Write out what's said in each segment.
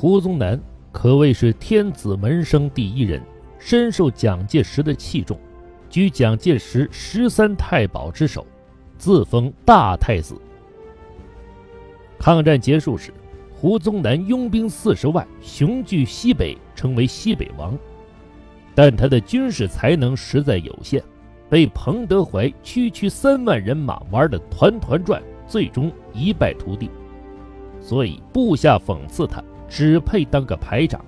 胡宗南可谓是天子门生第一人，深受蒋介石的器重，居蒋介石十三太保之首，自封大太子。抗战结束时，胡宗南拥兵四十万，雄踞西北，成为西北王。但他的军事才能实在有限，被彭德怀区区三万人马玩得团团转，最终一败涂地。所以部下讽刺他，只配当个排长。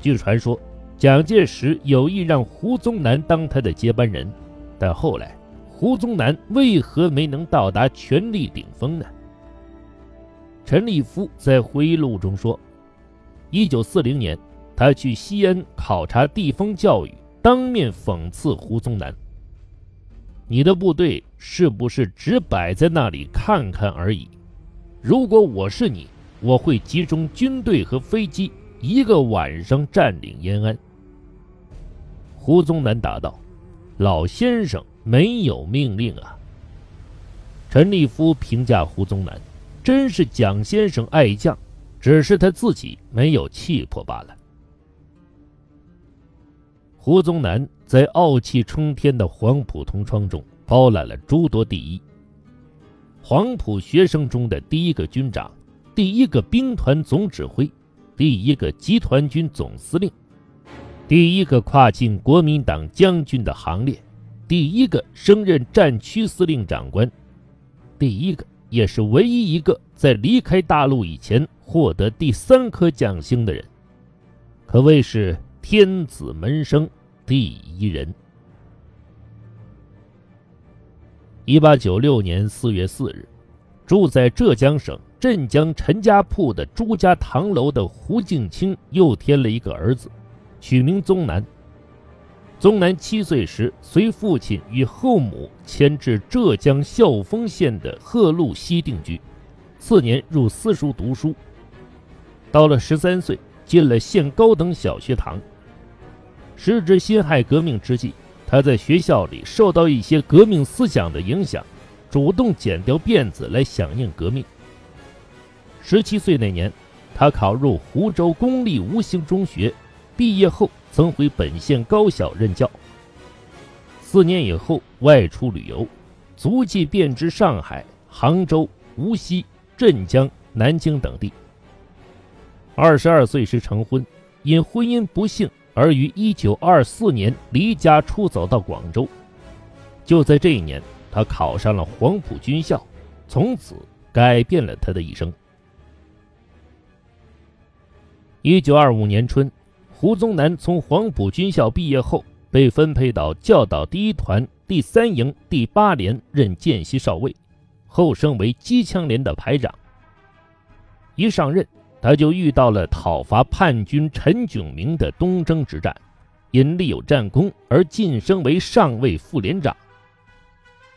据传说，蒋介石有意让胡宗南当他的接班人，但后来胡宗南为何没能到达权力顶峰呢？陈立夫在回忆录中说：“一九四零年。”他去西安考察地方教育，当面讽刺胡宗南：“你的部队是不是只摆在那里看看而已？如果我是你，我会集中军队和飞机，一个晚上占领延安。”胡宗南答道：“老先生没有命令啊。”陈立夫评价胡宗南：“真是蒋先生爱将，只是他自己没有气魄罢了。”胡宗南在傲气冲天的黄埔同窗中包揽了诸多第一。黄埔学生中的第一个军长，第一个兵团总指挥，第一个集团军总司令，第一个跨进国民党将军的行列，第一个升任战区司令长官，第一个也是唯一一个在离开大陆以前获得第三颗将星的人，可谓是。天子门生第一人。一八九六年四月四日，住在浙江省镇江陈家铺的朱家堂楼的胡敬清又添了一个儿子，取名宗南。宗南七岁时，随父亲与后母迁至浙江孝丰县的鹤鹿溪定居，次年入私塾读书。到了十三岁，进了县高等小学堂。时值辛亥革命之际，他在学校里受到一些革命思想的影响，主动剪掉辫子来响应革命。十七岁那年，他考入湖州公立吴兴中学，毕业后曾回本县高校任教。四年以后外出旅游，足迹遍至上海、杭州、无锡、镇江、南京等地。二十二岁时成婚，因婚姻不幸。而于一九二四年离家出走到广州，就在这一年，他考上了黄埔军校，从此改变了他的一生。一九二五年春，胡宗南从黄埔军校毕业后，被分配到教导第一团第三营第八连任见习少尉，后升为机枪连的排长。一上任。他就遇到了讨伐叛军陈炯明的东征之战，因立有战功而晋升为上尉副连长。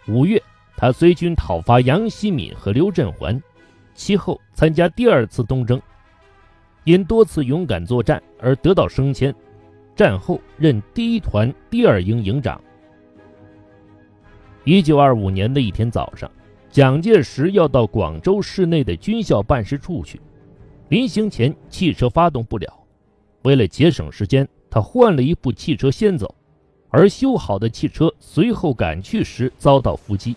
五月，他随军讨伐杨希敏和刘振环，其后参加第二次东征，因多次勇敢作战而得到升迁，战后任第一团第二营营长。一九二五年的一天早上，蒋介石要到广州市内的军校办事处去。临行前，汽车发动不了。为了节省时间，他换了一部汽车先走，而修好的汽车随后赶去时遭到伏击。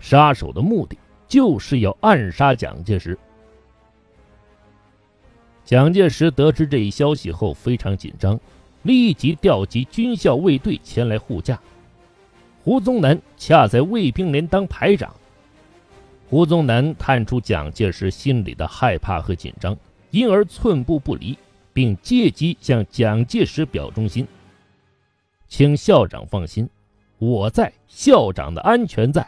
杀手的目的就是要暗杀蒋介石。蒋介石得知这一消息后非常紧张，立即调集军校卫队前来护驾。胡宗南恰在卫兵连当排长。胡宗南看出蒋介石心里的害怕和紧张，因而寸步不离，并借机向蒋介石表忠心：“请校长放心，我在，校长的安全在。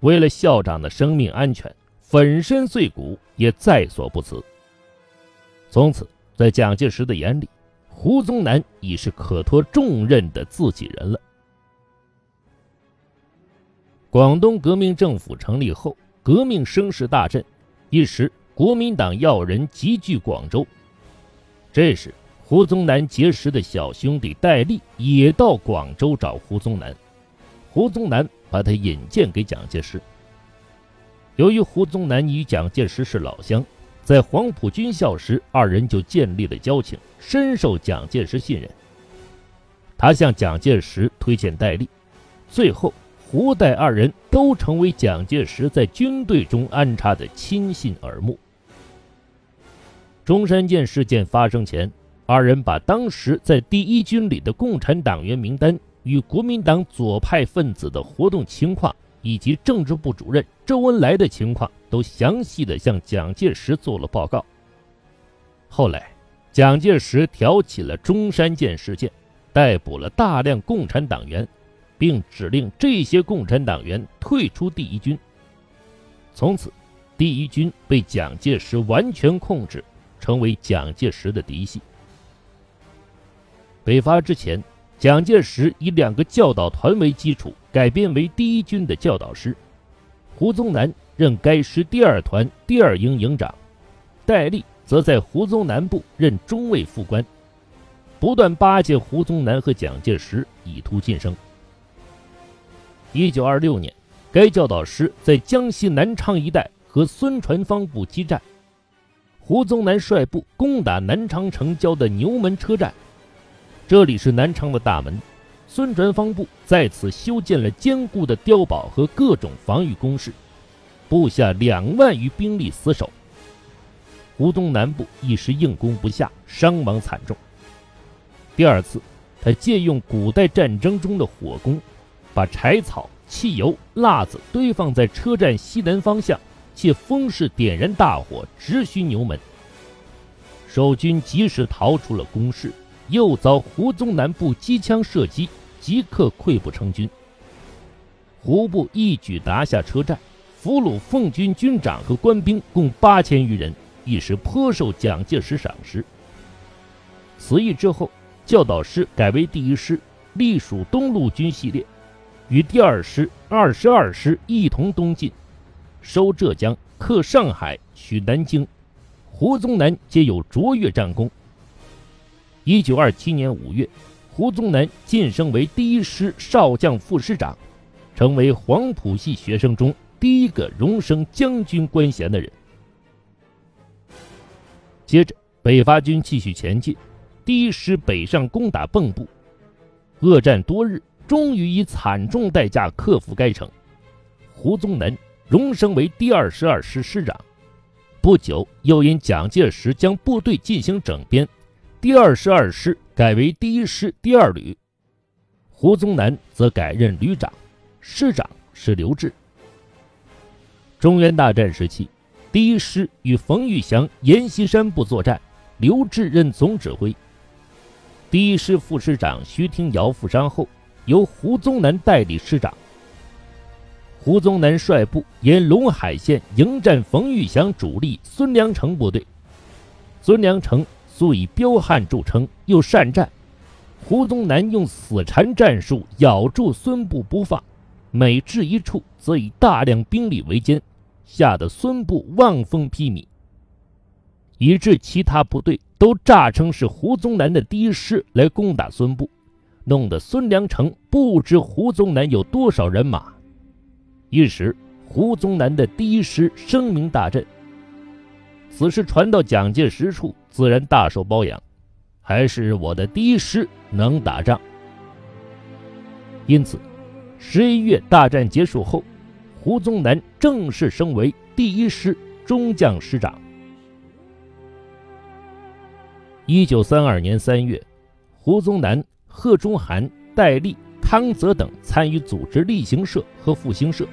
为了校长的生命安全，粉身碎骨也在所不辞。”从此，在蒋介石的眼里，胡宗南已是可托重任的自己人了。广东革命政府成立后，革命声势大振，一时国民党要人集聚广州。这时，胡宗南结识的小兄弟戴笠也到广州找胡宗南，胡宗南把他引荐给蒋介石。由于胡宗南与蒋介石是老乡，在黄埔军校时，二人就建立了交情，深受蒋介石信任。他向蒋介石推荐戴笠，最后胡戴二人都成为蒋介石在军队中安插的亲信耳目。中山舰事件发生前，二人把当时在第一军里的共产党员名单与国民党左派分子的活动情况，以及政治部主任周恩来的情况，都详细的向蒋介石做了报告。后来，蒋介石挑起了中山舰事件，逮捕了大量共产党员，并指令这些共产党员退出第一军。从此，第一军被蒋介石完全控制。成为蒋介石的嫡系。北伐之前，蒋介石以两个教导团为基础改编为第一军的教导师，胡宗南任该师第二团第二营营长，戴笠则在胡宗南部任中尉副官，不断巴结胡宗南和蒋介石，以图晋升。一九二六年，该教导师在江西南昌一带和孙传芳部激战。胡宗南率部攻打南昌城郊的牛门车站，这里是南昌的大门。孙传芳部在此修建了坚固的碉堡和各种防御工事，部下两万余兵力死守。胡宗南部一时硬攻不下，伤亡惨重。第二次，他借用古代战争中的火攻，把柴草、汽油、蜡子堆放在车站西南方向。借风势点燃大火，直熏牛门。守军及时逃出了工事，又遭胡宗南部机枪射击，即刻溃不成军。胡部一举拿下车站，俘虏奉军军长和官兵共八千余人，一时颇受蒋介石赏识。此役之后，教导师改为第一师，隶属东路军系列，与第二师、二十二师一同东进。收浙江、克上海、取南京，胡宗南皆有卓越战功。一九二七年五月，胡宗南晋升为第一师少将副师长，成为黄埔系学生中第一个荣升将军官衔的人。接着，北伐军继续前进，第一师北上攻打蚌埠，恶战多日，终于以惨重代价克服该城。胡宗南。荣升为第二十二师师长，不久又因蒋介石将部队进行整编，第二十二师改为第一师第二旅，胡宗南则改任旅长，师长是刘峙。中原大战时期，第一师与冯玉祥、阎锡山部作战，刘峙任总指挥。第一师副师长徐廷瑶负伤后，由胡宗南代理师长。胡宗南率部沿陇海线迎战冯玉祥主力孙良诚部队。孙良诚素以彪悍著称，又善战。胡宗南用死缠战术咬住孙部不放，每至一处，则以大量兵力围歼，吓得孙部望风披靡，以致其他部队都诈称是胡宗南的第一师来攻打孙部，弄得孙良诚不知胡宗南有多少人马。一时，胡宗南的第一师声名大振。此事传到蒋介石处，自然大受褒扬。还是我的第一师能打仗。因此，十一月大战结束后，胡宗南正式升为第一师中将师长。一九三二年三月，胡宗南、贺中涵、戴笠。汤泽等参与组织立行社和复兴社，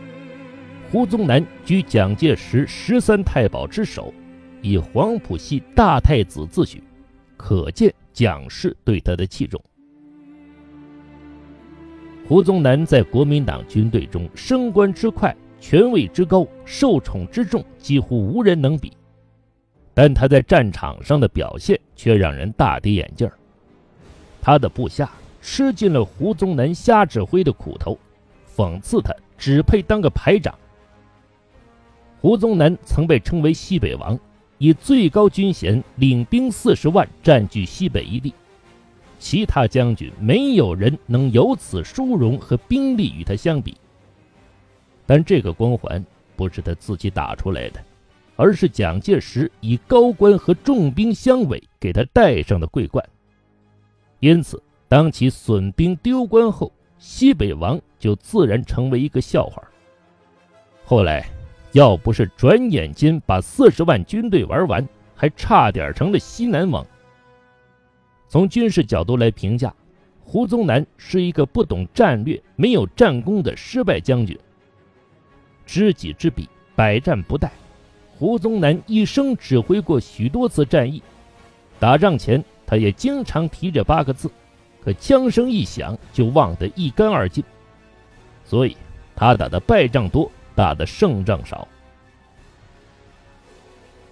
胡宗南居蒋介石十三太保之首，以黄埔系大太子自诩，可见蒋氏对他的器重。胡宗南在国民党军队中升官之快、权位之高、受宠之重，几乎无人能比，但他在战场上的表现却让人大跌眼镜他的部下。吃尽了胡宗南瞎指挥的苦头，讽刺他只配当个排长。胡宗南曾被称为西北王，以最高军衔领兵四十万占据西北一地，其他将军没有人能有此殊荣和兵力与他相比。但这个光环不是他自己打出来的，而是蒋介石以高官和重兵相委给他戴上的桂冠。因此，当其损兵丢官后，西北王就自然成为一个笑话。后来，要不是转眼间把四十万军队玩完，还差点成了西南王。从军事角度来评价，胡宗南是一个不懂战略、没有战功的失败将军。知己知彼，百战不殆。胡宗南一生指挥过许多次战役，打仗前他也经常提这八个字，可枪声一响就忘得一干二净。所以，他打的败仗多，打的胜仗少。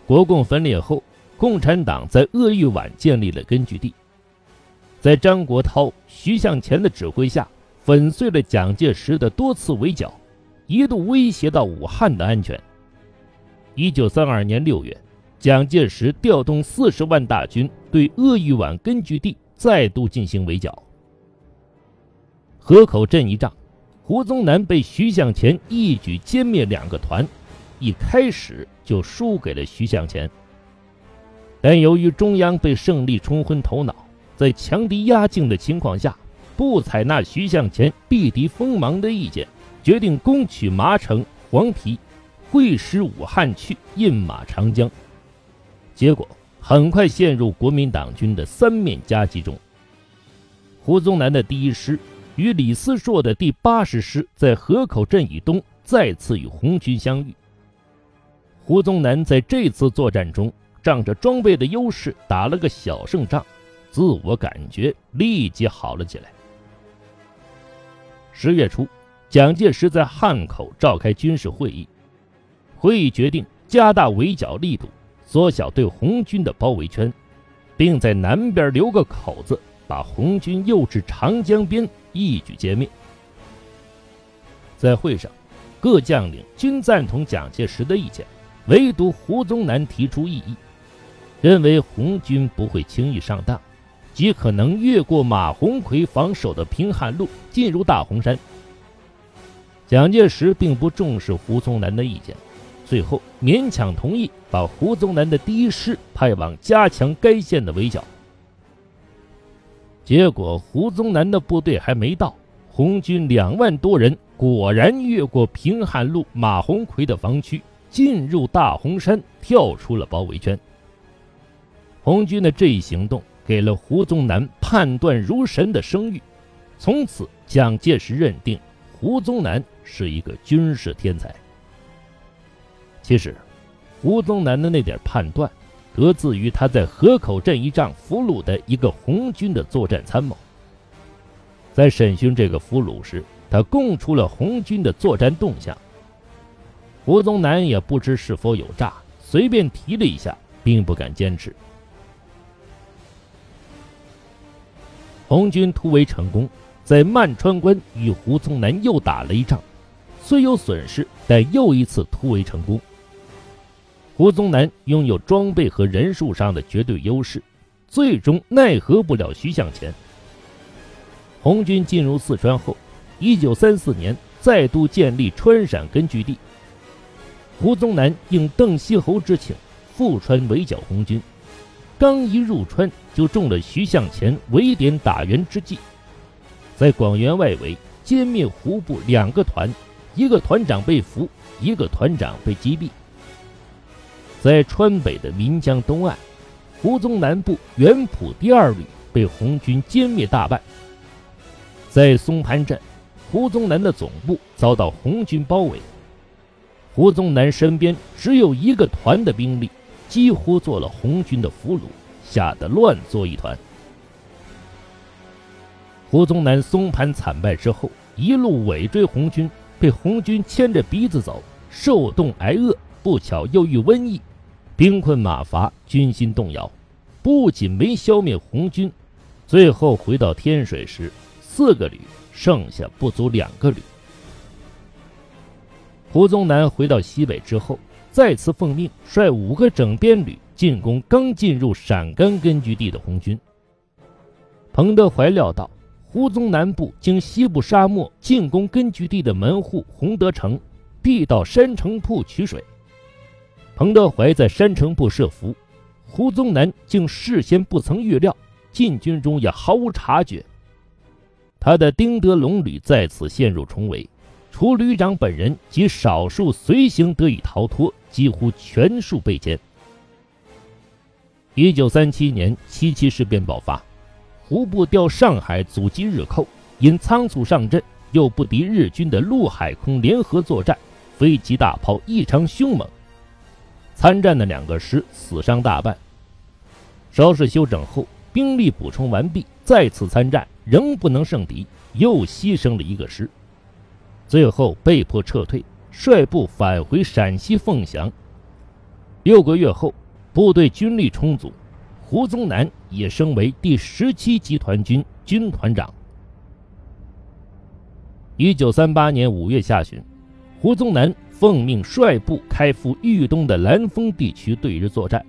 国共分裂后，共产党在鄂豫皖建立了根据地。在张国焘、徐向前的指挥下，粉碎了蒋介石的多次围剿，一度威胁到武汉的安全。一九三二年六月，蒋介石调动四十万大军对鄂豫皖根据地再度进行围剿。河口镇一仗，胡宗南被徐向前一举歼灭两个团，一开始就输给了徐向前。但由于中央被胜利冲昏头脑。在强敌压境的情况下，不采纳徐向前避敌锋芒的意见，决定攻取麻城、黄陂，会师武汉去饮马长江。结果很快陷入国民党军的三面夹击中。胡宗南的第一师与李思硕的第八十师在河口镇以东再次与红军相遇。胡宗南在这次作战中仗着装备的优势打了个小胜仗。自我感觉立即好了起来。十月初，蒋介石在汉口召开军事会议，会议决定加大围剿力度，缩小对红军的包围圈，并在南边留个口子，把红军诱至长江边，一举歼灭。在会上，各将领均赞同蒋介石的意见，唯独胡宗南提出异议，认为红军不会轻易上当。极可能越过马鸿逵防守的平汉路，进入大洪山。蒋介石并不重视胡宗南的意见，最后勉强同意把胡宗南的第一师派往加强该县的围剿。结果，胡宗南的部队还没到，红军两万多人果然越过平汉路马鸿逵的防区，进入大洪山，跳出了包围圈。红军的这一行动。给了胡宗南判断如神的声誉，从此蒋介石认定胡宗南是一个军事天才。其实，胡宗南的那点判断，得自于他在河口镇一仗俘虏的一个红军的作战参谋。在审讯这个俘虏时，他供出了红军的作战动向。胡宗南也不知是否有诈，随便提了一下，并不敢坚持。红军突围成功，在漫川关与胡宗南又打了一仗，虽有损失，但又一次突围成功。胡宗南拥有装备和人数上的绝对优势，最终奈何不了徐向前。红军进入四川后，一九三四年再度建立川陕根据地。胡宗南应邓锡侯之请，赴川围剿红军。刚一入川，就中了徐向前围点打援之计，在广元外围歼灭胡部两个团，一个团长被俘，一个团长被击毙。在川北的岷江东岸，胡宗南部原浦第二旅被红军歼灭大半。在松潘镇，胡宗南的总部遭到红军包围，胡宗南身边只有一个团的兵力。几乎做了红军的俘虏，吓得乱作一团。胡宗南松潘惨败之后，一路尾追红军，被红军牵着鼻子走，受冻挨饿，不巧又遇瘟疫，兵困马乏，军心动摇。不仅没消灭红军，最后回到天水时，四个旅剩下不足两个旅。胡宗南回到西北之后。再次奉命率五个整编旅进攻刚进入陕甘根据地的红军。彭德怀料到胡宗南部经西部沙漠进攻根据地的门户洪德城，必到山城铺取水。彭德怀在山城部设伏，胡宗南竟事先不曾预料，进军中也毫无察觉。他的丁德龙旅在此陷入重围，除旅长本人及少数随行得以逃脱，几乎全数被歼。一九三七年七七事变爆发，胡部调上海阻击日寇，因仓促上阵，又不敌日军的陆海空联合作战，飞机大炮异常凶猛。参战的两个师死伤大半，稍事休整后，兵力补充完毕，再次参战仍不能胜敌，又牺牲了一个师，最后被迫撤退，率部返回陕西凤翔。六个月后，部队军力充足，胡宗南也升为第十七集团军军团长。一九三八年五月下旬，胡宗南。奉命率部开赴豫东的兰丰地区对日作战。